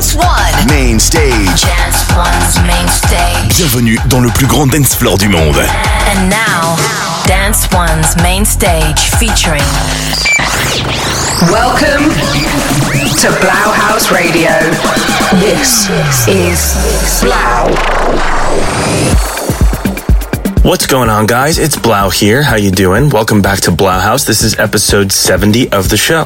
Dance One. Main stage. Dance One's main stage. Bienvenue dans le plus grand dance floor du monde. And now, Dance One's main stage featuring. Welcome to 3LAU HAUS Radio. This is 3LAU. What's going on, guys? It's 3LAU here. How you doing? Welcome back to 3LAU HAUS. This is episode 70 of the show.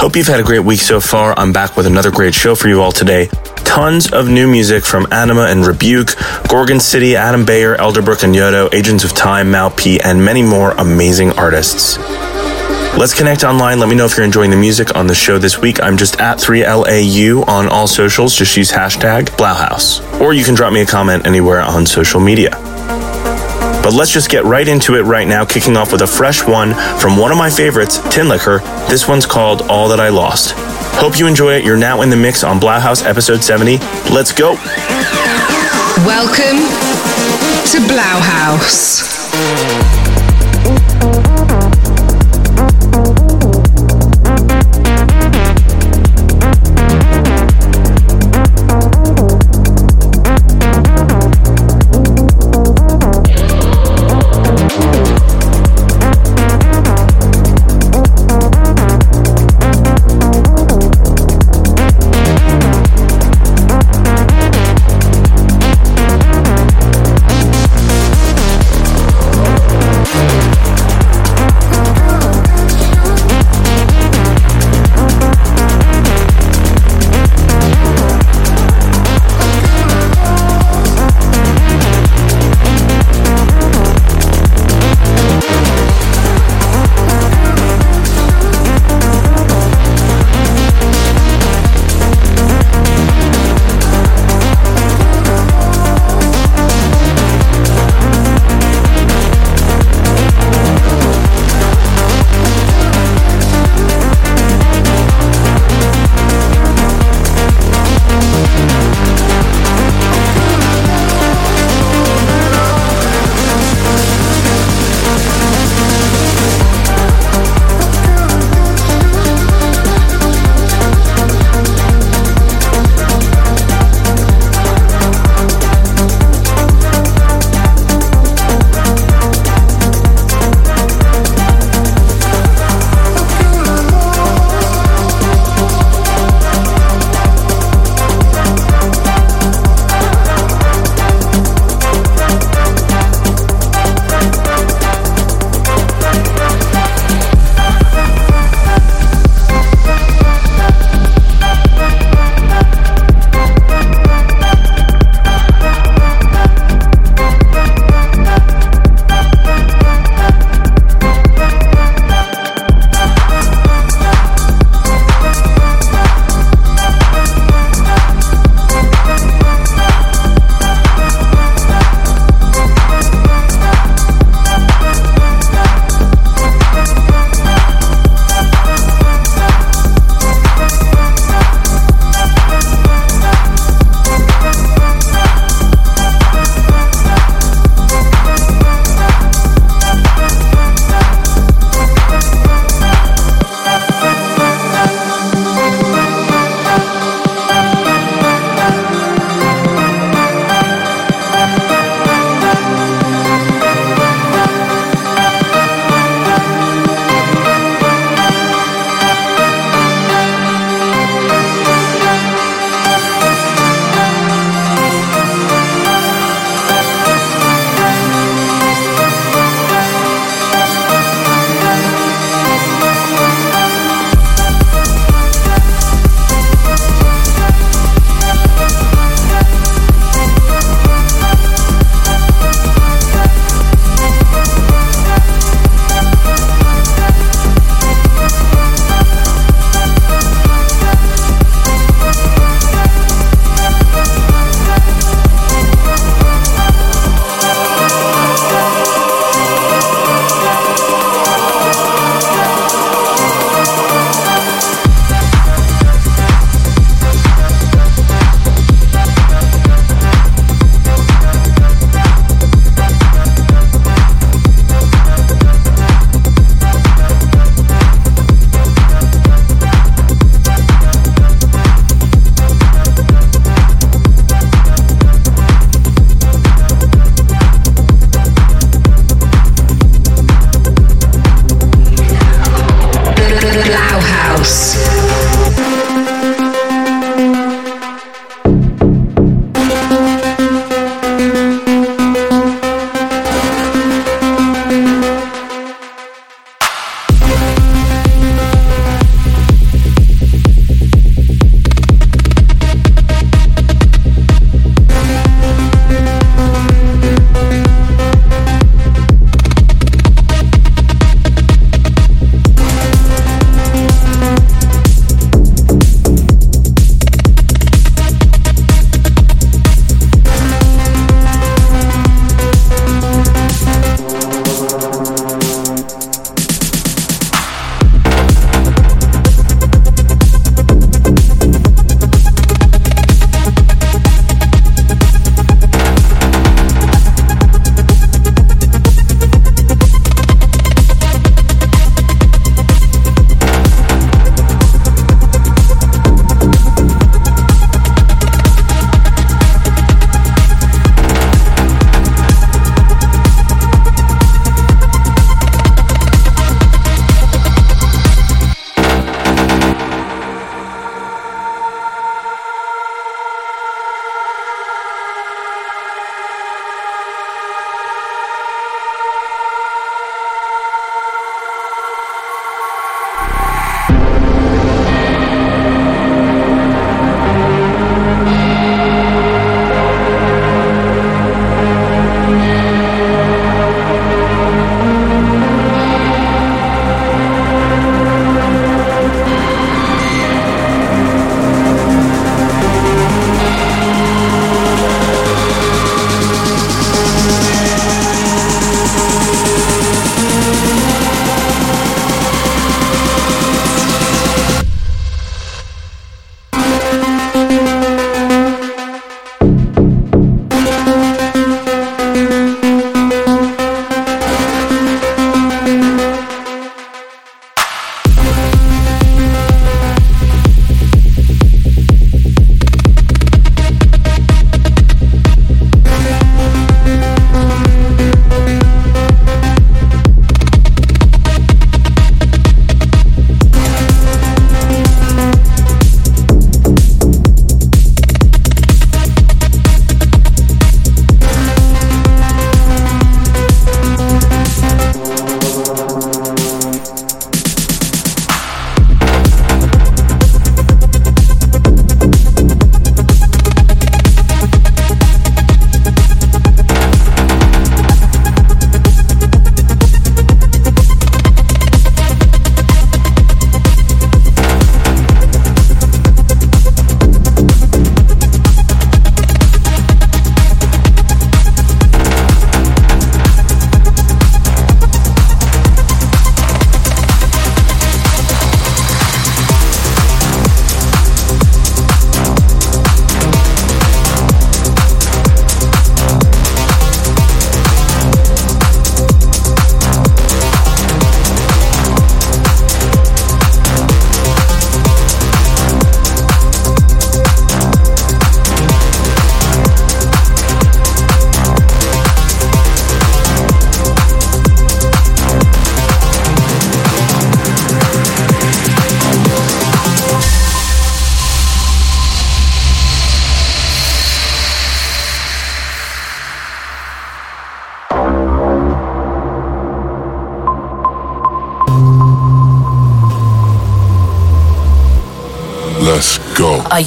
Hope you've had a great week so far. I'm back with another great show for you all today. Tons of new music from Anyma and Rebuke, Gorgon City, Adam Beyer, Elderbrook and Yotto, Agents of Time, Mal P, and many more amazing artists. Let's connect online. Let me know if you're enjoying the music on the show this week. I'm just at 3LAU on all socials. Just use hashtag 3LAU HAUS. Or you can drop me a comment anywhere on social media. But let's just get right into it right now, kicking off with a fresh one from one of my favorites, Tinlicker. This one's called All That I Lost. Hope you enjoy it. You're now in the mix on 3LAU HAUS episode 70. Let's go. Welcome to 3LAU HAUS.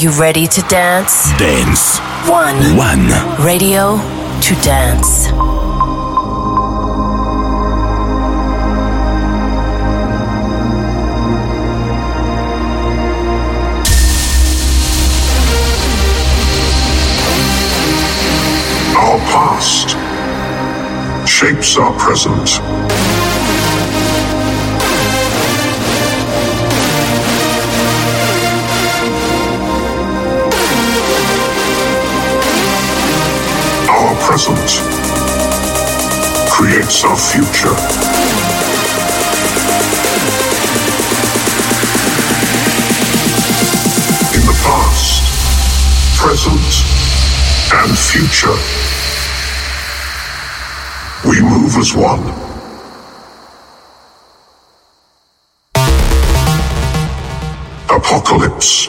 You ready to dance? Dance. One. One. Radio to dance. Our past shapes our present. present creates our future. In the past, present, and future, we move as one. Apocalypse. Apocalypse.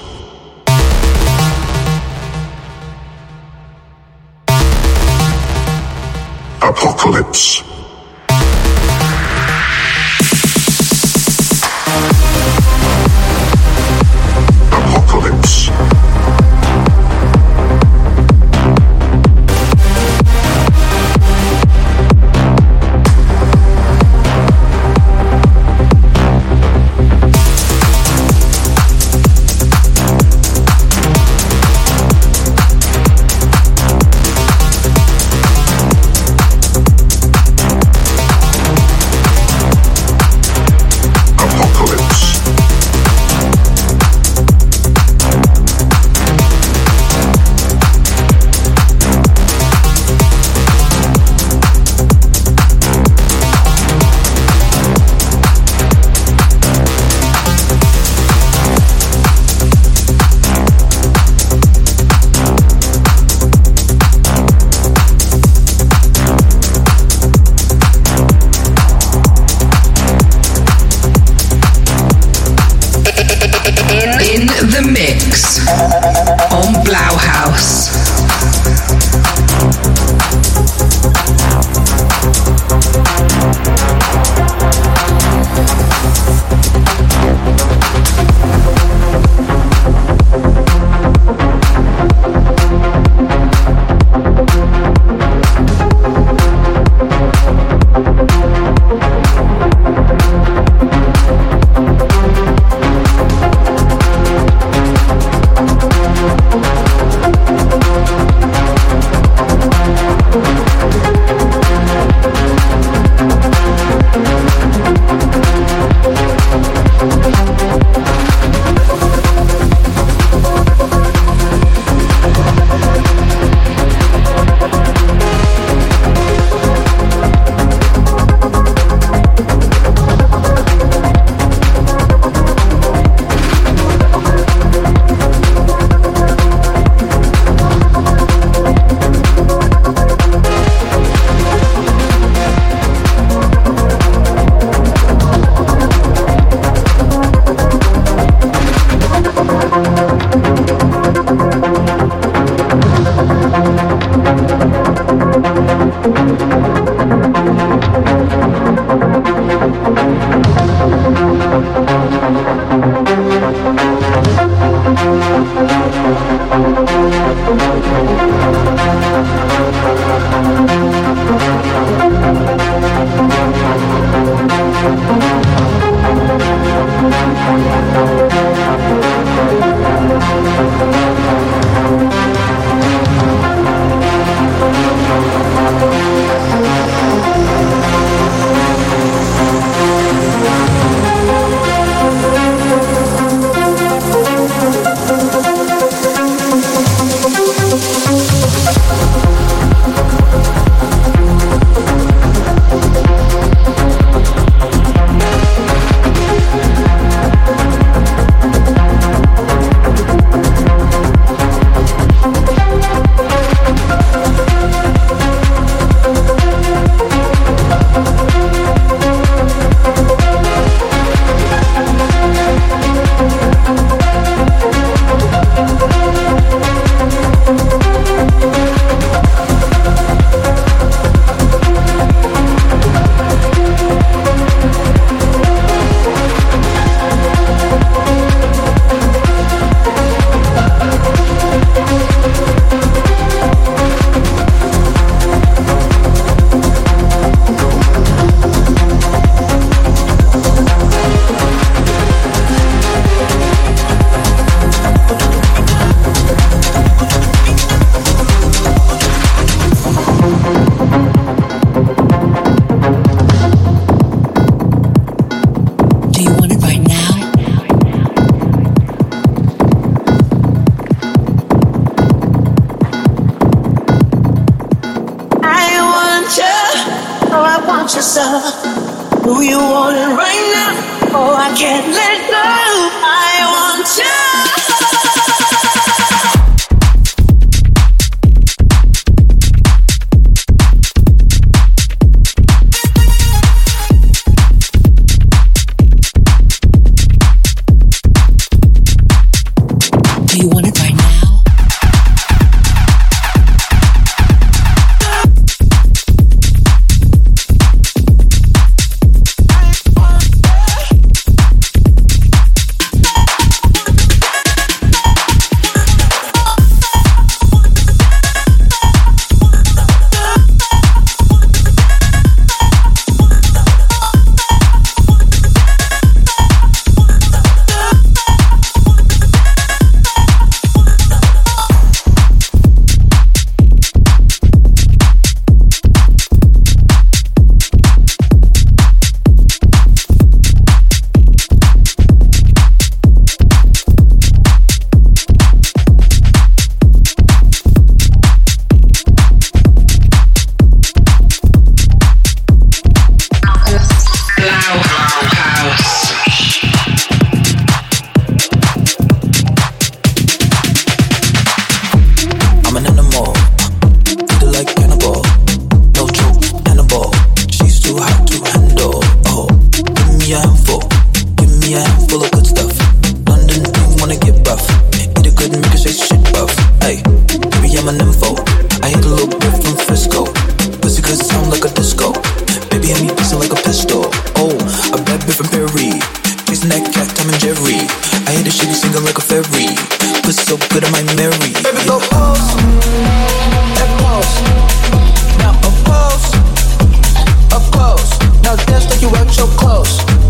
Out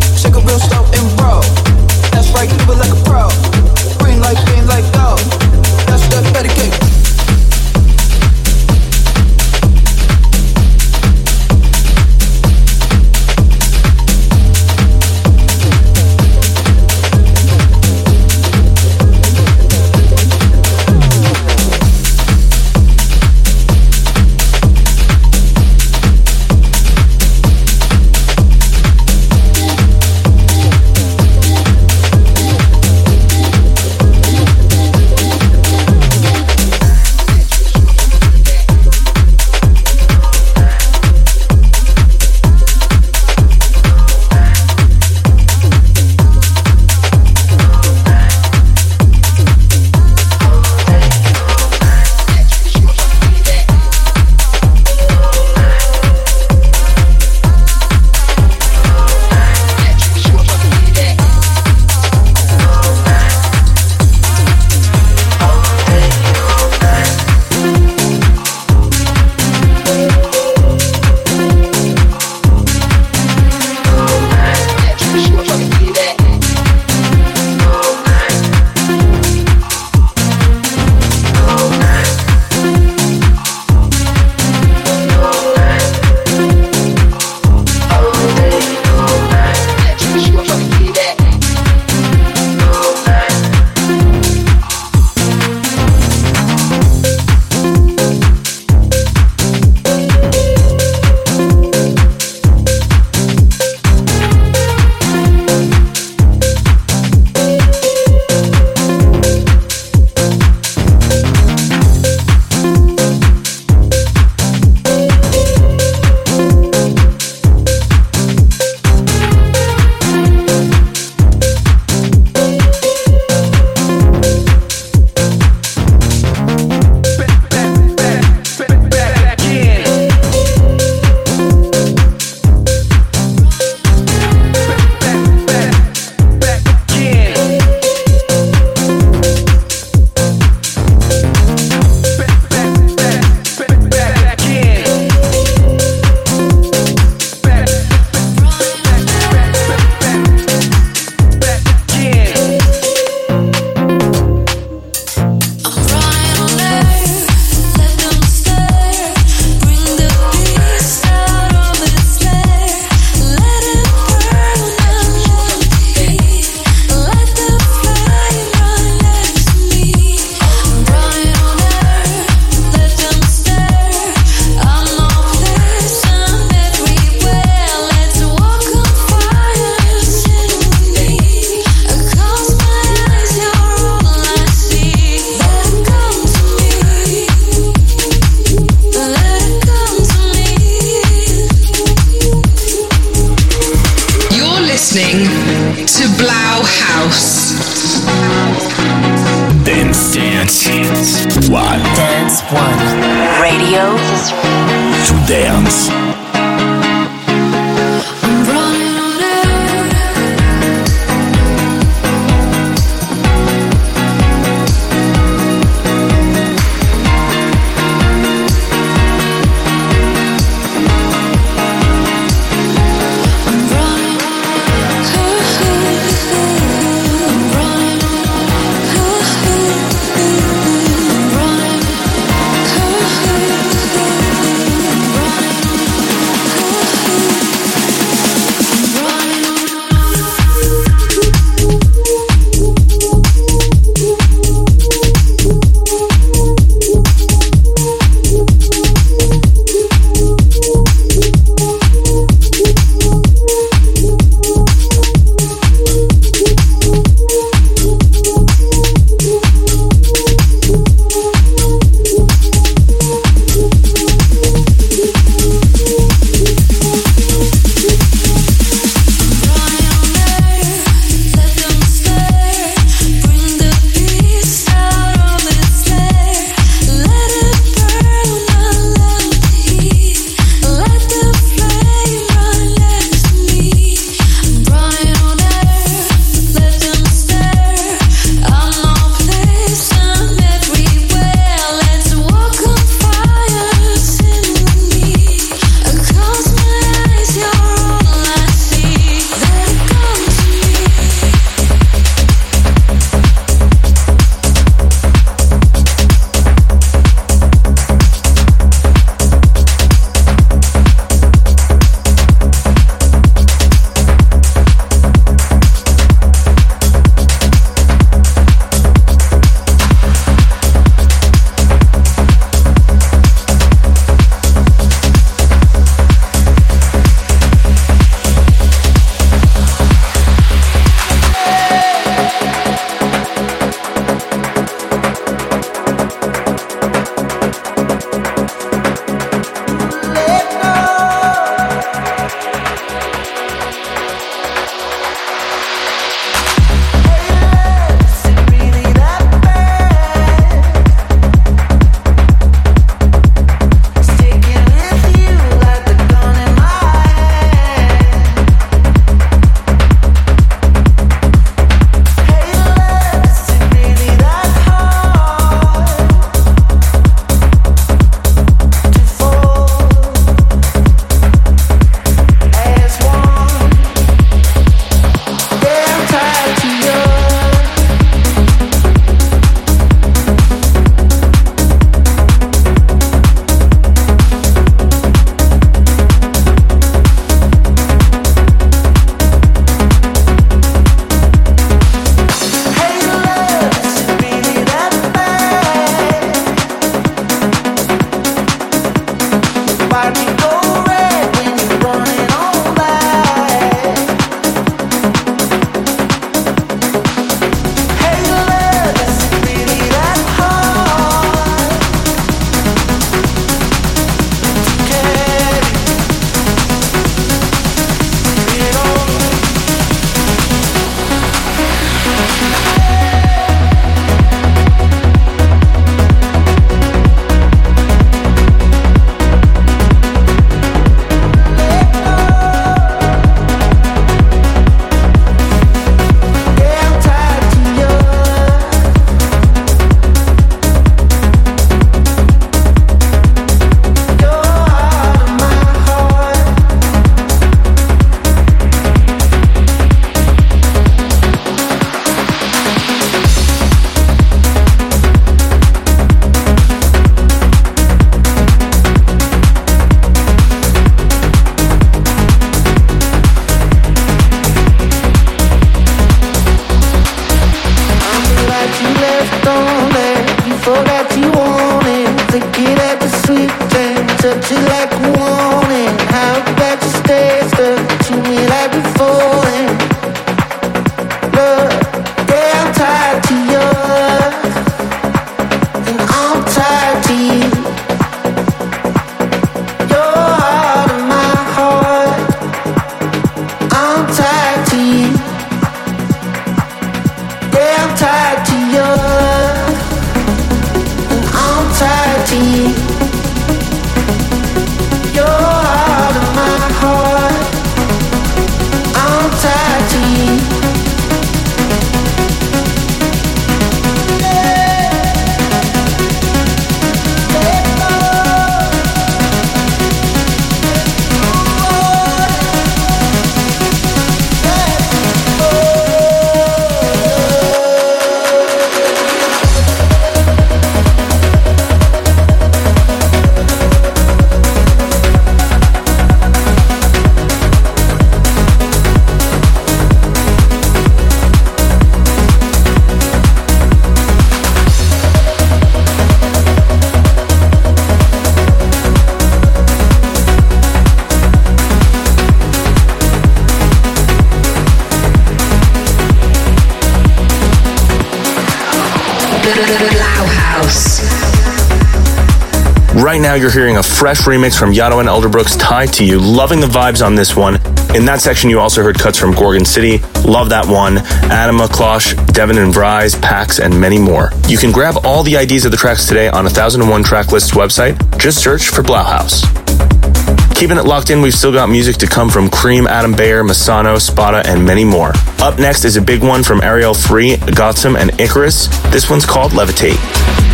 Right now, you're hearing a fresh remix from Yotto and Elderbrook's Tied to You. Loving the vibes on this one. In that section, you also heard cuts from Gorgon City. Love that one. Adama, Klosh, Devin and Vries, Pax, and many more. You can grab all the IDs of the tracks today on 1001 Tracklist's website. Just search for 3LAU HAUS. Keeping it locked in, we've still got music to come from Cream, Adam Beyer, Massano, Spada, and many more. Up next is a big one from Ariel Free, Gotham, and Icarus. This one's called Levitate.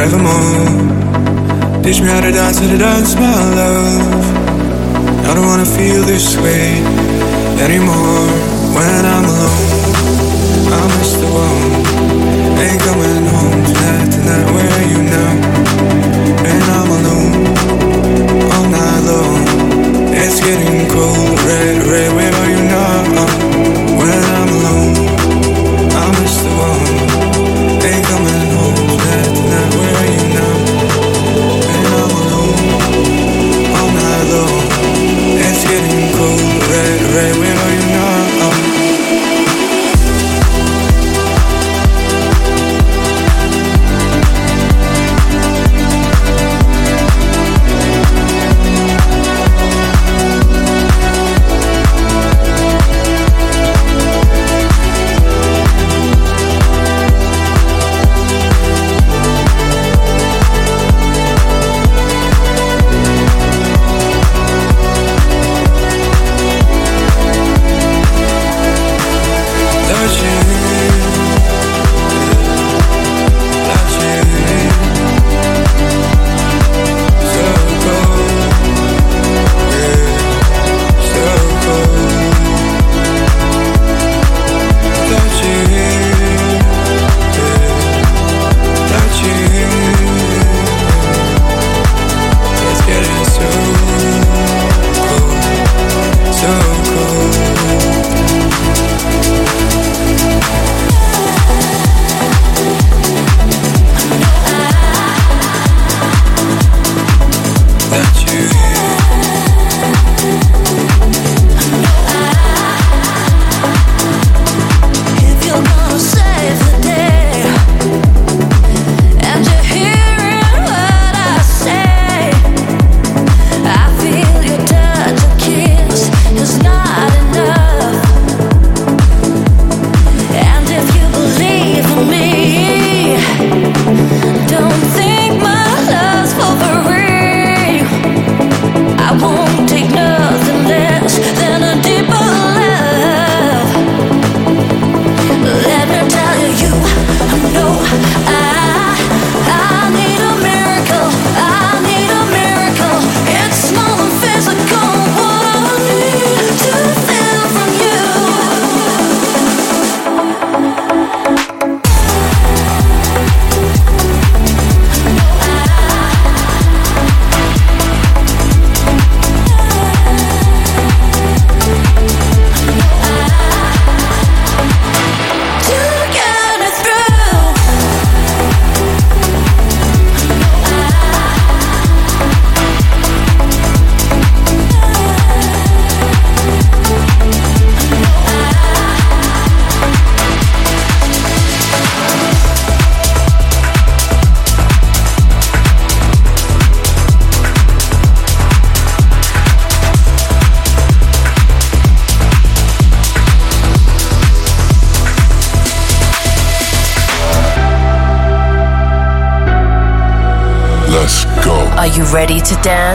forevermore. Teach me how to dance, how to dance, my love. I don't wanna feel this way anymore when I'm alone. I miss the one. Ain't coming home tonight, tonight. Where are you now? And I'm alone all night long. It's getting cold, red, red. Where are you now? rain, we know you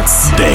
Stay. Day.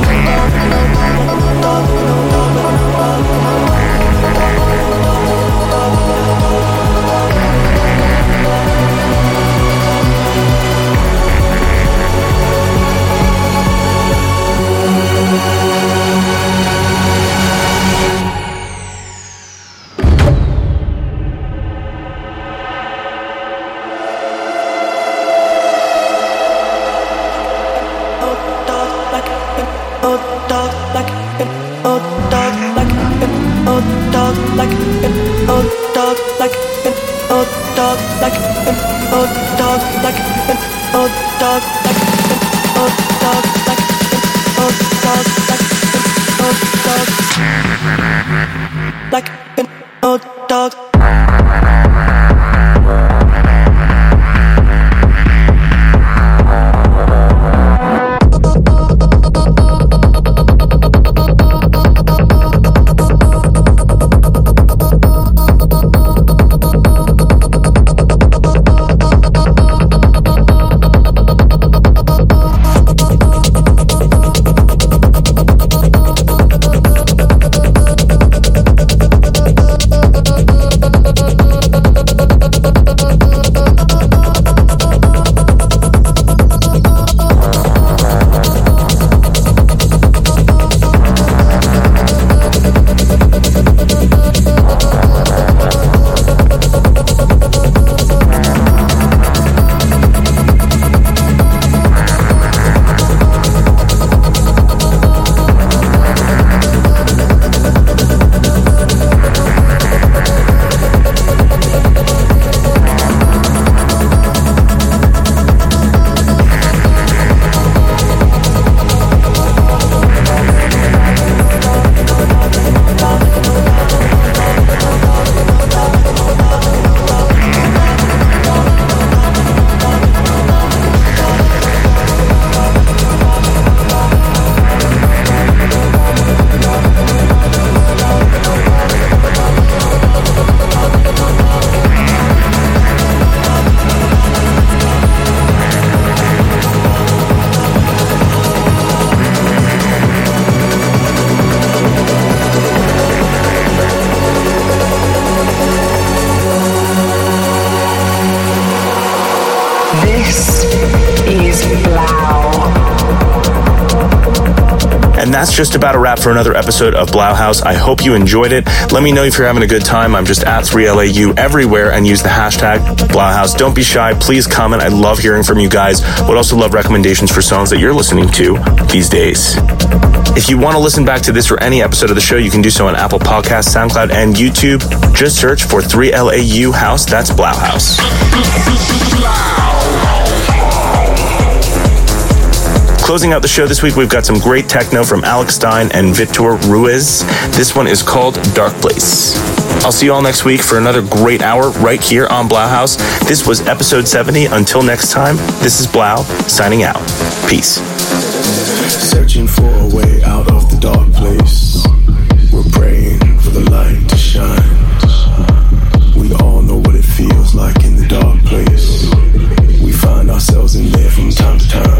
that's just about a wrap for another episode of 3LAU HAUS. I hope you enjoyed it. Let me know if you're having a good time. I'm just at 3LAU everywhere and use the hashtag 3LAU HAUS. Don't be shy. Please comment. I love hearing from you guys. Would also love recommendations for songs that you're listening to these days. If you want to listen back to this or any episode of the show, you can do so on Apple Podcasts, SoundCloud, and YouTube. Just search for 3LAU HAUS. That's 3LAU HAUS. Closing out the show this week, we've got some great techno from Alex Stein and Victor Ruiz. This one is called Dark Place. I'll see you all next week for another great hour right here on 3LAU HAUS. This was episode 70. Until next time, this is 3LAU signing out. Peace. Searching for a way out of the dark place. We're praying for the light to shine. We all know what it feels like in the dark place. We find ourselves in there from time to time.